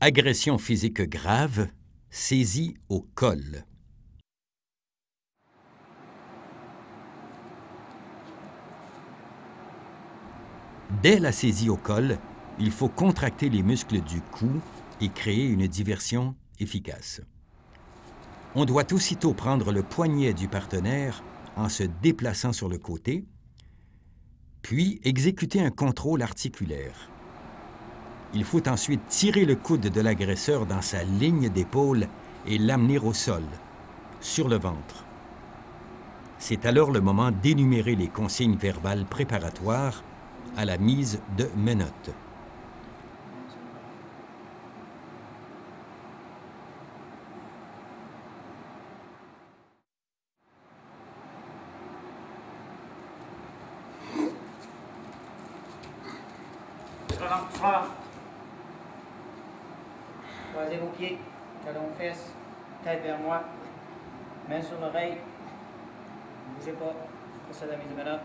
Agression physique grave, saisie au col. Dès la saisie au col, il faut contracter les muscles du cou et créer une diversion efficace. On doit aussitôt prendre le poignet du partenaire en se déplaçant sur le côté, puis exécuter un contrôle articulaire. Il faut ensuite tirer le coude de l'agresseur dans sa ligne d'épaule et l'amener au sol, sur le ventre. C'est alors le moment d'énumérer les consignes verbales préparatoires à la mise de menottes. Croisez vos pieds, talons fesses, tête vers moi, main sur l'oreille. Ne bougez pas, c'est la mise de menottes.